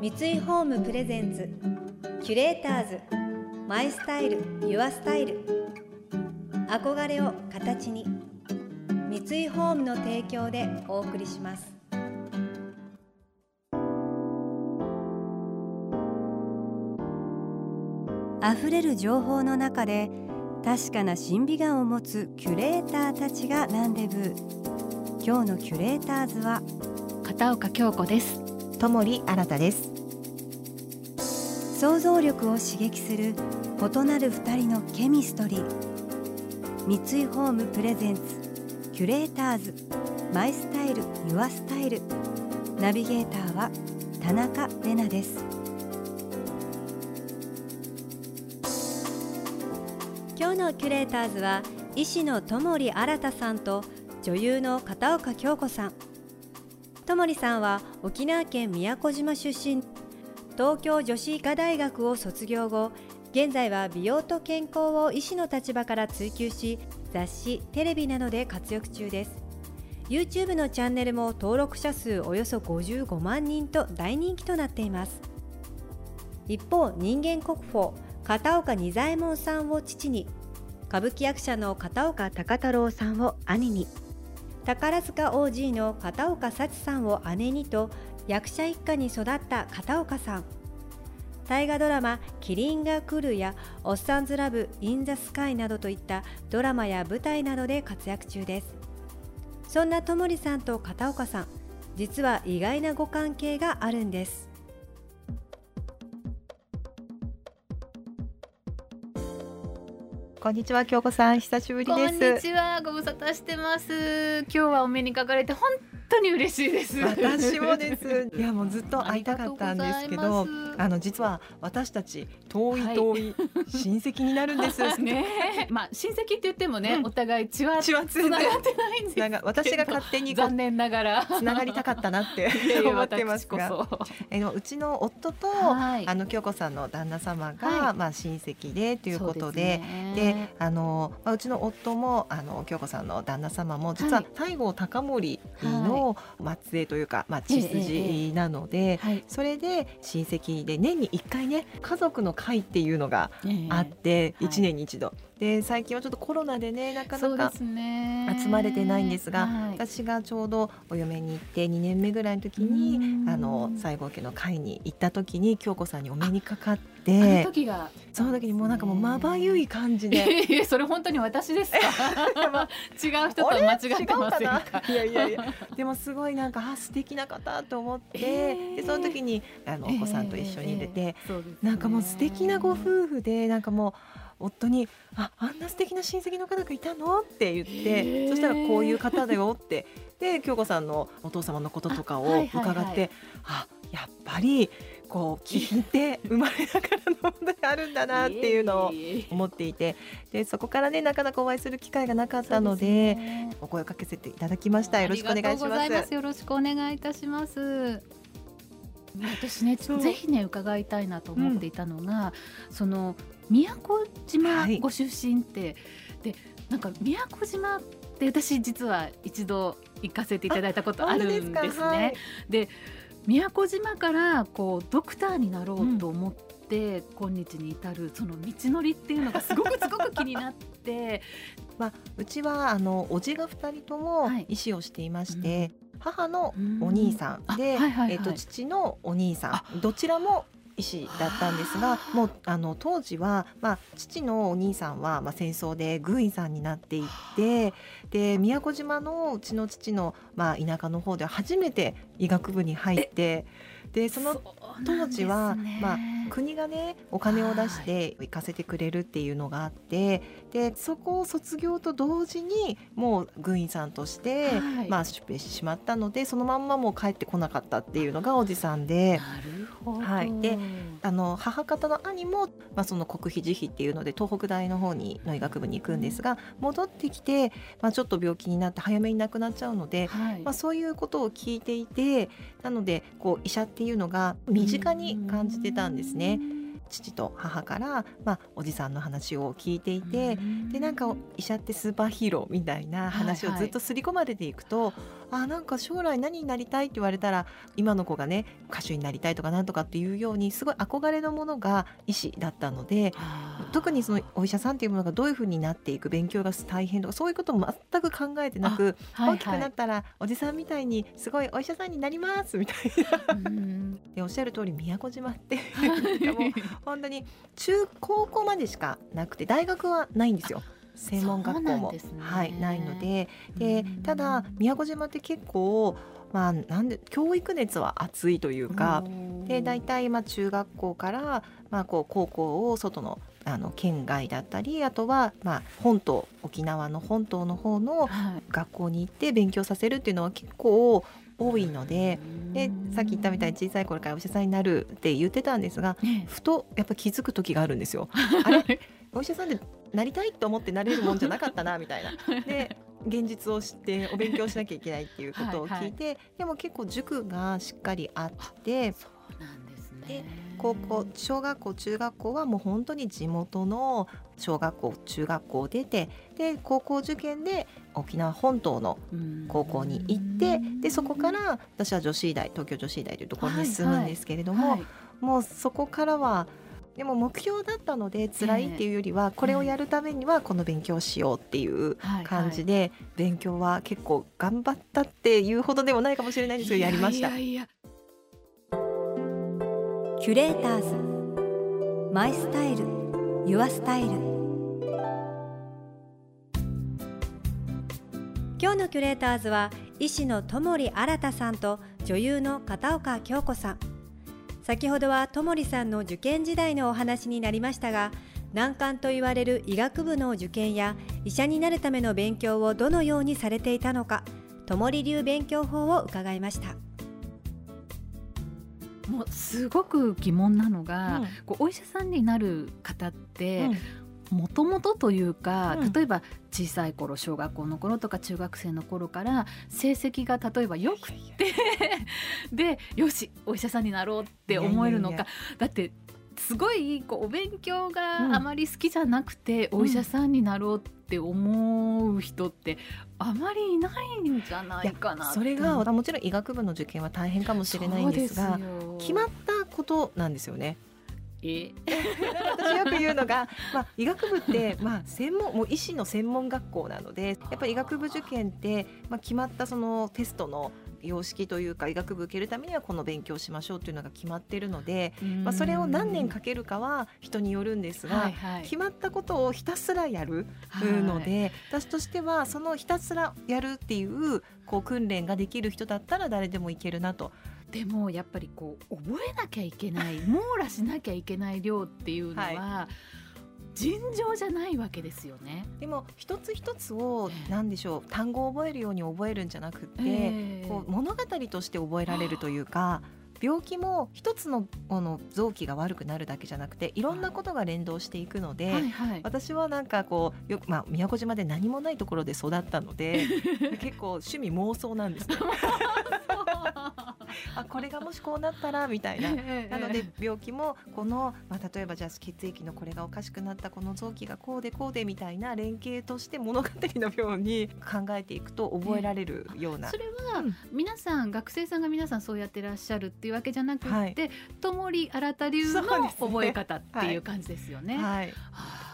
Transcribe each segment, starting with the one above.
三井ホームプレゼンツキュレーターズマイスタイルユアスタイル。憧れを形に三井ホームの提供でお送りします。溢れる情報の中で確かな審美眼を持つキュレーターたちがランデブー今日のキュレーターズは片岡京子です。友利新です。想像力を刺激する異なる二人のケミストリー。三井ホームプレゼンツキュレーターズ。マイスタイルユアスタイル。ナビゲーターは田中れなです。今日のキュレーターズは医師の友利新さんと女優の片岡京子さん。友利さんは沖縄県宮古島出身。東京女子医科大学を卒業後現在は美容と健康を医師の立場から追求し雑誌テレビなどで活躍中です。YouTube のチャンネルも登録者数およそ55万人と大人気となっています。一方人間国宝片岡仁左衛門さんを父に歌舞伎役者の片岡孝太郎さんを兄に。宝塚 OG の片岡幸さんを姉にと役者一家に育った片岡さん。大河ドラマ「キリンが来る」や「おっさんずラブ・イン・ザ・スカイ」などといったドラマや舞台などで活躍中です。そんなともりさんと片岡さん実は意外なご関係があるんです。こんにちは京子さん。久しぶりです。こんにちは。ご無沙汰してます。今日はお目にかかれて本当に嬉しいです。私もです。いやもうずっと会いたかったんですけどあの実は私たち遠い遠い親戚になるんです、はい、ねまあ親戚って言ってもね、うん、お互い血はつながってないんですが私が勝手に残念ながら。つながりたかったなって 思ってます。がえのうちの夫と、はい、あの京子さんの旦那様が、はい、まあ親戚でということでで、ね、あの、まあ、うちの夫もあの京子さんの旦那様も実は西郷隆盛の、の末裔というか、まあ、血筋なので、それで親戚で年に1回ね家族の会っていうのがあって、え1年に一度。で最近はちょっとコロナでねなかなか集まれてないんですが、はい、私がちょうどお嫁に行って2年目ぐらいの時にあの西郷家の会に行った時に京子さんにお目にかかって。あの時が。その時にもうなんかもうまばゆい感じで。それ本当に私ですか？違う人と間違ってませんか？いやいやいやでもすごいなんかあ素敵な方と思って、えー、でその時にあのお子さんと一緒に出て、えーね、なんかもう素敵なご夫婦でなんかもう夫に「ああんな素敵な親戚の方がいたの?」って言ってそしたらこういう方だよってで京子さんのお父様のこととかを伺ってあ,、はいはいはい、あやっぱりこう聞いて生まれながらのものがあるんだなっていうのを思っていてでそこからねなかなかお会いする機会がなかったので、ね、お声をかけせていただきました。よろしくお願いします。よろしくお願いいたします。私ねぜひね伺いたいなと思っていたのが、うん、その宮古島ご出身って、はい、でなんか宮古島って私実は一度行かせていただいたことあるんですね。で宮古島からこうドクターになろうと思って、うん、今日に至るその道のりっていうのがすごくすごく気になって。まあ、うちはあの叔父が2人とも医師をしていまして、はいうん、母のお兄さんで、はいはいはい、えっと、父のお兄さん。どちらも医師だったんですがもうあの当時は、まあ、父のお兄さんは、まあ、戦争で軍医さんになっていってで宮古島のうちの父の、まあ、田舎の方では初めて医学部に入ってでその当時は、ね、まあ、国がねお金を出して行かせてくれるっていうのがあって、でそこを卒業と同時にもう軍医さんとして、はい、まあ、出兵してしまったのでそのまんまもう帰ってこなかったっていうのがおじさんで。なるはい、であの母方の兄も、まあ、その国費自費っていうので東北大の方にの医学部に行くんですが戻ってきて、まあ、ちょっと病気になって早めに亡くなっちゃうので、はい、まあ、そういうことを聞いていてなのでこう医者っていうのが身近に感じてたんですね。父と母から、まあ、おじさんの話を聞いていてでなんか医者ってスーパーヒーローみたいな話をずっと刷り込まれていくと、はいはい、あなんか将来何になりたい？って言われたら今の子がね歌手になりたいとかなんとかっていうようにすごい憧れのものが医師だったので特にそのお医者さんっていうものがどういうふうになっていく勉強が大変とかそういうことも全く考えてなく、はいはい、大きくなったらおじさんみたいにすごいお医者さんになりますみたいな。でおっしゃる通り宮古島って もう本当に中高校までしかなくて大学はないんですよ。専門学校も、ね、はいないのででただ宮古島って結構まあ、なんで教育熱は熱いというかで大体まあ中学校から、まあ、こう高校を外のあの県外だったりあとはまあ本島沖縄の本島の方の学校に行って勉強させるっていうのは結構多いのででさっき言ったみたいに小さい頃からお医者さんになるって言ってたんですが、ふとやっぱ気づく時があるんですよ。あれ？お医者さんってなりたいと思ってなれるもんじゃなかったなみたいな。で現実を知ってお勉強しなきゃいけないっていうことを聞いてはい、でも結構塾がしっかりあってそうなんですね。高校小学校中学校はもう本当に地元の小学校中学校出てで高校受験で沖縄本島の高校に行ってでそこから私は女子医大東京女子医大というところに進むんですけれども、はいはい、もうそこからはでも目標だったので辛いっていうよりはこれをやるためにはこの勉強をしようっていう感じで勉強は結構頑張ったっていうほどでもないかもしれないんですけどやりました。いやいやキュレーターズ。マイスタイル。ユアスタイル。今日のキュレーターズは医師の友利新さんと女優の片岡京子さん先ほどはともりさんの受験時代のお話になりましたが難関と言われる医学部の受験や医者になるための勉強をどのようにされていたのかともり流勉強法を伺いました。もうすごく疑問なのが、うん、こうお医者さんになる方って、もともとというか、うん、例えば小さい頃小学校の頃とか中学生の頃から成績が例えばよくってでよしお医者さんになろうって思えるのか。だってすごいこうお勉強があまり好きじゃなくて、うん、お医者さんになろうって思う人ってあまりいないんじゃないかなそれがもちろん医学部の受験は大変かもしれないんですが決まったことなんですよね。え？私よく言うのが、まあ、医学部って、まあ、専門もう医師の専門学校なのでやっぱり医学部受験って、まあ、決まったそのテストの様式というか医学部受けるためにはこの勉強しましょうというのが決まっているので、まあ、それを何年かけるかは人によるんですが、はいはい、決まったことをひたすらやるので、はい、私としてはそのひたすらやるっていうこう訓練ができる人だったら誰でもいけるなと。でもやっぱりこう覚えなきゃいけない 網羅しなきゃいけない量っていうのは、はい、尋常じゃないわけですよね。でも一つ一つを何でしょう単語を覚えるように覚えるんじゃなくて、えー、こう物語として覚えられるというか。病気も一つのこの臓器が悪くなるだけじゃなくていろんなことが連動していくので、はいはい、私はなんかこうよく、まあ、宮古島で何もないところで育ったので 結構趣味妄想なんですね。あこれがもしこうなったらみたいな、なので病気もこの、まあ、例えばじゃあ血液のこれがおかしくなったこの臓器がこうでこうでみたいな連携として物語のように 考えていくと覚えられるような。それは、皆さん学生さんが皆さんそうやってらっしゃるっていうわけじゃなくて、はい、ともり新た流の覚え方っていう感じですよね。はい、はい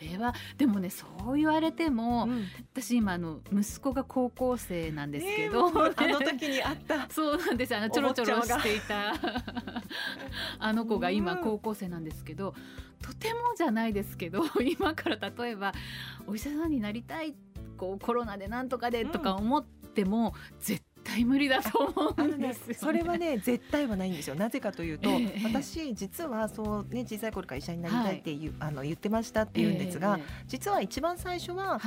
れはでもねそう言われても、うん、私今あの息子が高校生なんですけど、えー、あの時にあった。そうなんです。あのちょろちょろしていた。あの子が今高校生なんですけど、とてもじゃないですけど 今から例えばお医者さんになりたいこうコロナでなんとかでとか思っても、絶対無理だと思うんです、ね、それはね絶対はないんですよ。なぜかというと、えー、私実はそうね小さい頃から医者になりたいっていう、はい、あの言ってましたっていうんですが、えー、実は一番最初は、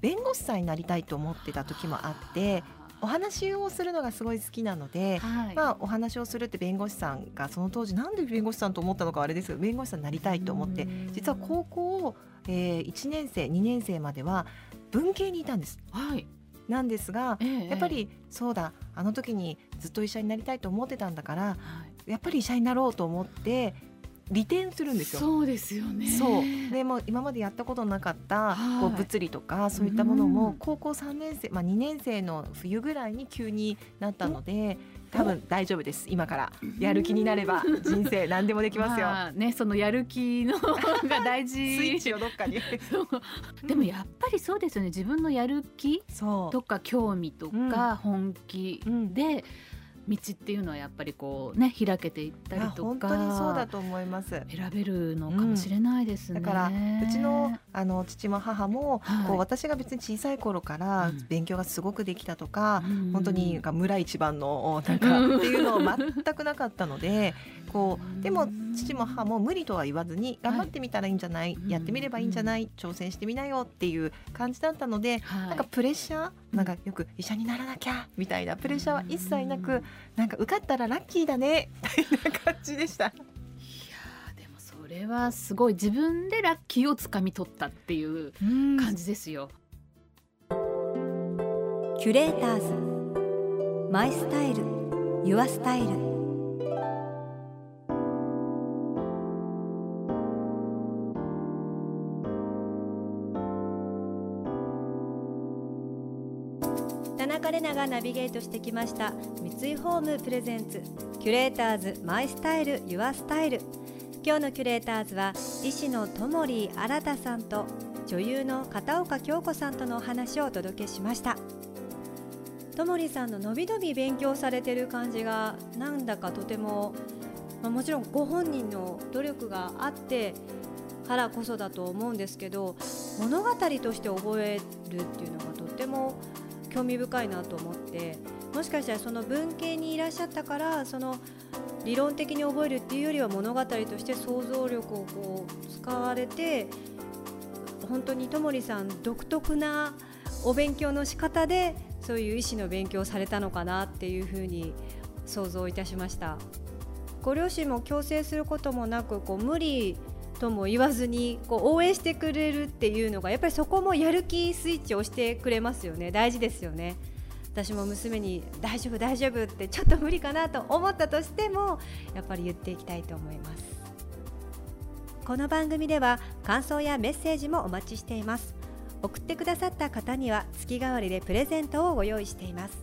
弁護士さんになりたいと思ってた時もあって。お話をするのがすごい好きなので、はい、まあ、お話をするって弁護士さんがその当時なんで弁護士さんと思ったのかあれですけど弁護士さんになりたいと思って実は高校、えー、1年生2年生までは文系にいたんです。はいなんですが、ええ、やっぱりそうだあの時にずっと医者になりたいと思ってたんだから、はい、やっぱり医者になろうと思って利点するんですよ。そうですよね。そう。でも今までやったことなかったこう物理とかそういったものも高校3年生、まあ2年生の冬ぐらいに急になったので。多分大丈夫です。今から。やる気になれば人生何でもできますよ、まあ、ねそのやる気の が大事。スイッチをどっかに。でもやっぱりそうですよね。自分のやる気とか興味とか本気で、うん。うん道っていうのはやっぱりこうね開けていったりとか本当にそうだと思います。選べるのかもしれないですね、うん、だからうちのあの父も母も、はい、こう私が別に小さい頃から勉強がすごくできたとか、うん、本当に村一番のなんかっていうのを全くなかったので こうでも父も母も無理とは言わずに頑張ってみたらいいんじゃない、はい、やってみればいいんじゃない、挑戦してみなよっていう感じだったので、はい、なん。かプレッシャーなんかよく医者にならなきゃみたいなプレッシャーは一切なくなんか受かったらラッキーだね。みたいな感じでした。いやでもそれはすごい自分でラッキーをつかみ取ったっていう感じですよ。キュレーターズ。マイスタイル。ユアスタイル田中れながナビゲートしてきました三井ホームプレゼンツキュレーターズマイスタイルユアスタイル。今日のキュレーターズは医師のともり新さんと女優の片岡京子さんとのお話をお届けしました。ともりさんののびのび勉強されてる感じがなんだかとても、まあ、もちろんご本人の努力があってからこそだと思うんですけど物語として覚えるっていうのがとっても興味深いなと思ってもしかしたらその文系にいらっしゃったからその理論的に覚えるっていうよりは物語として想像力をこう使われて本当にともりさん独特なお勉強の仕方でそういう医師の勉強をされたのかなっていうふうに想像いたしました。ご両親も強制することもなくこう無理とも言わずにこう応援してくれるっていうのがやっぱりそこもやる気スイッチを押してくれますよね。大事ですよね。私も娘に大丈夫大丈夫ってちょっと無理かなと思ったとしてもやっぱり言っていきたいと思います。この番組では感想やメッセージもお待ちしています。送ってくださった方には月替わりでプレゼントをご用意しています。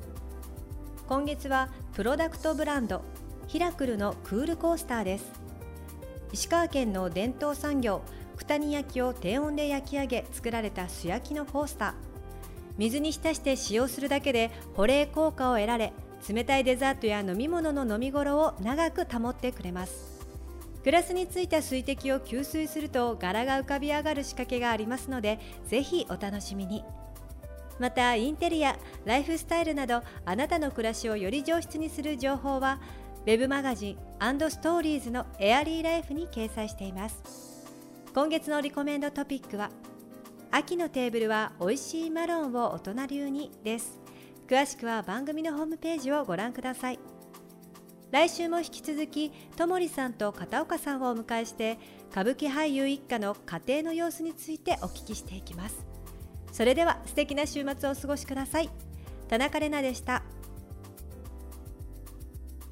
今月はプロダクトブランドヒラクルのクールコースターです。石川県の伝統産業九谷焼を低温で焼き上げ作られた素焼きのコースター。水に浸して使用するだけで保冷効果を得られ冷たいデザートや飲み物の飲み頃を長く保ってくれます。グラスについた水滴を吸水すると柄が浮かび上がる仕掛けがありますのでぜひお楽しみに。またインテリアライフスタイルなどあなたの暮らしをより上質にする情報はウェブマガジンストーリーズのエアリーライフに掲載しています。今月のリコメンドトピックは秋のテーブルは美味しいマロンを大人流にです。詳しくは番組のホームページをご覧ください。来週も引き続きともりさんと片岡さんをお迎えして歌舞伎俳優一家の家庭の様子についてお聞きしていきます。それでは素敵な週末をお過ごしください。田中れなでした。